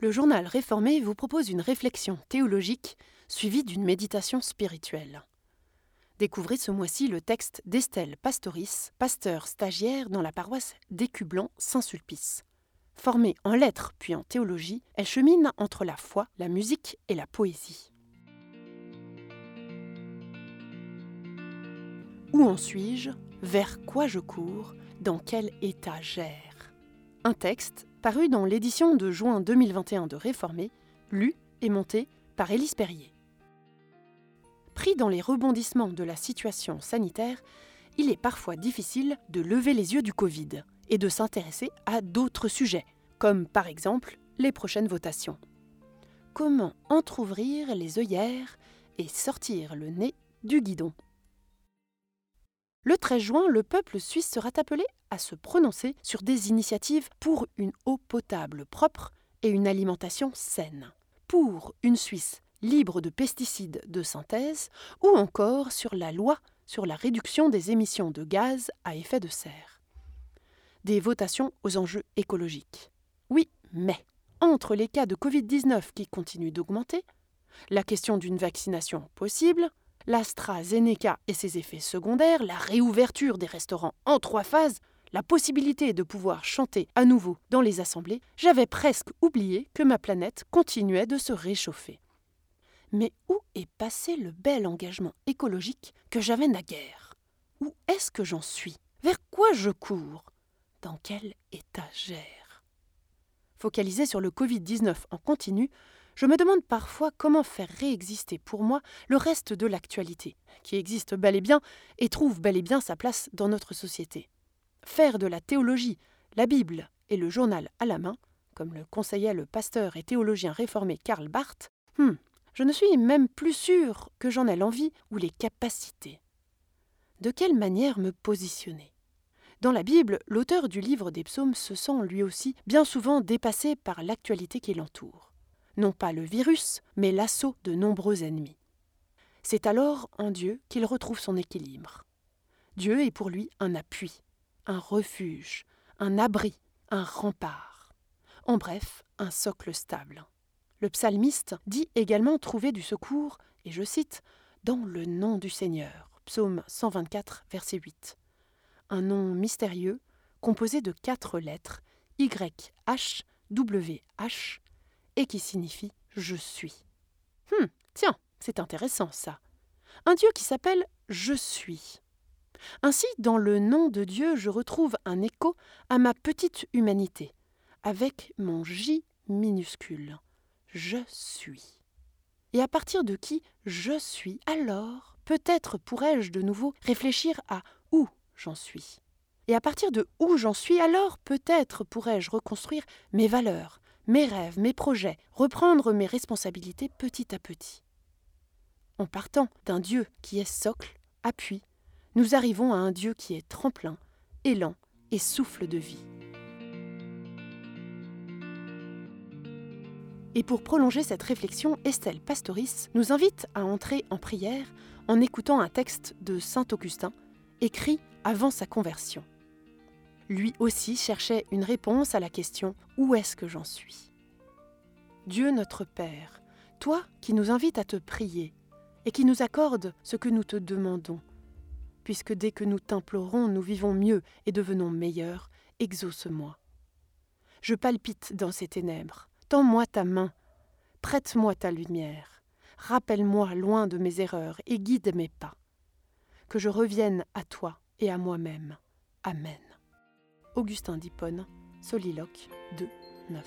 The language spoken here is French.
Le journal réformé vous propose une réflexion théologique suivie d'une méditation spirituelle. Découvrez ce mois-ci le texte d'Estelle Pastoris, pasteur stagiaire dans la paroisse d'Écublan Saint-Sulpice. Formée en lettres puis en théologie, elle chemine entre la foi, la musique et la poésie. Où en suis-je? Vers quoi je cours? Dans quel état j'erre Un texte paru dans l'édition de juin 2021 de Réformé, lu et monté par Élise Perrier. Pris dans les rebondissements de la situation sanitaire, il est parfois difficile de lever les yeux du Covid et de s'intéresser à d'autres sujets, comme par exemple les prochaines votations. Comment entr'ouvrir les œillères et sortir le nez du guidon? Le 13 juin, le peuple suisse sera appelé à se prononcer sur des initiatives pour une eau potable propre et une alimentation saine, pour une Suisse libre de pesticides de synthèse ou encore sur la loi sur la réduction des émissions de gaz à effet de serre. Des votations aux enjeux écologiques. Oui, mais entre les cas de Covid-19 qui continuent d'augmenter, la question d'une vaccination possible, l'AstraZeneca et ses effets secondaires, la réouverture des restaurants en trois phases, la possibilité de pouvoir chanter à nouveau dans les assemblées, j'avais presque oublié que ma planète continuait de se réchauffer. Mais où est passé le bel engagement écologique que j'avais naguère? Où est-ce que j'en suis? Vers quoi je cours? Dans quel état j'erre Focalisé sur le Covid-19 en continu, je me demande parfois comment faire réexister pour moi le reste de l'actualité, qui existe bel et bien et trouve bel et bien sa place dans notre société. Faire de la théologie, la Bible et le journal à la main, comme le conseillait le pasteur et théologien réformé Karl Barth, hmm, je ne suis même plus sûr que j'en ai l'envie ou les capacités. De quelle manière me positionner? Dans la Bible, l'auteur du livre des psaumes se sent lui aussi bien souvent dépassé par l'actualité qui l'entoure non pas le virus, mais l'assaut de nombreux ennemis. C'est alors en Dieu qu'il retrouve son équilibre. Dieu est pour lui un appui, un refuge, un abri, un rempart. En bref, un socle stable. Le psalmiste dit également trouver du secours, et je cite, dans le nom du Seigneur. Psaume 124, verset 8. Un nom mystérieux, composé de quatre lettres, YHWH, et qui signifie je suis. Hum, tiens, c'est intéressant ça. Un Dieu qui s'appelle Je suis. Ainsi, dans le nom de Dieu, je retrouve un écho à ma petite humanité, avec mon J minuscule. Je suis. Et à partir de qui je suis, alors peut-être pourrais-je de nouveau réfléchir à où j'en suis. Et à partir de où j'en suis, alors peut-être pourrais-je reconstruire mes valeurs, mes rêves, mes projets, reprendre mes responsabilités petit à petit. En partant d'un Dieu qui est socle, appui, nous arrivons à un Dieu qui est tremplin, élan et souffle de vie. Et pour prolonger cette réflexion, Estelle Pastoris nous invite à entrer en prière en écoutant un texte de Saint Augustin, écrit avant sa conversion lui aussi cherchait une réponse à la question Où est-ce que j'en suis? Dieu notre Père, toi qui nous invites à te prier et qui nous accordes ce que nous te demandons, puisque dès que nous t'implorons, nous vivons mieux et devenons meilleurs, exauce-moi. Je palpite dans ces ténèbres, tends-moi ta main, prête-moi ta lumière, rappelle-moi loin de mes erreurs et guide mes pas. Que je revienne à toi et à moi-même. Amen. Augustin d'Hippone, Soliloque 2, 9.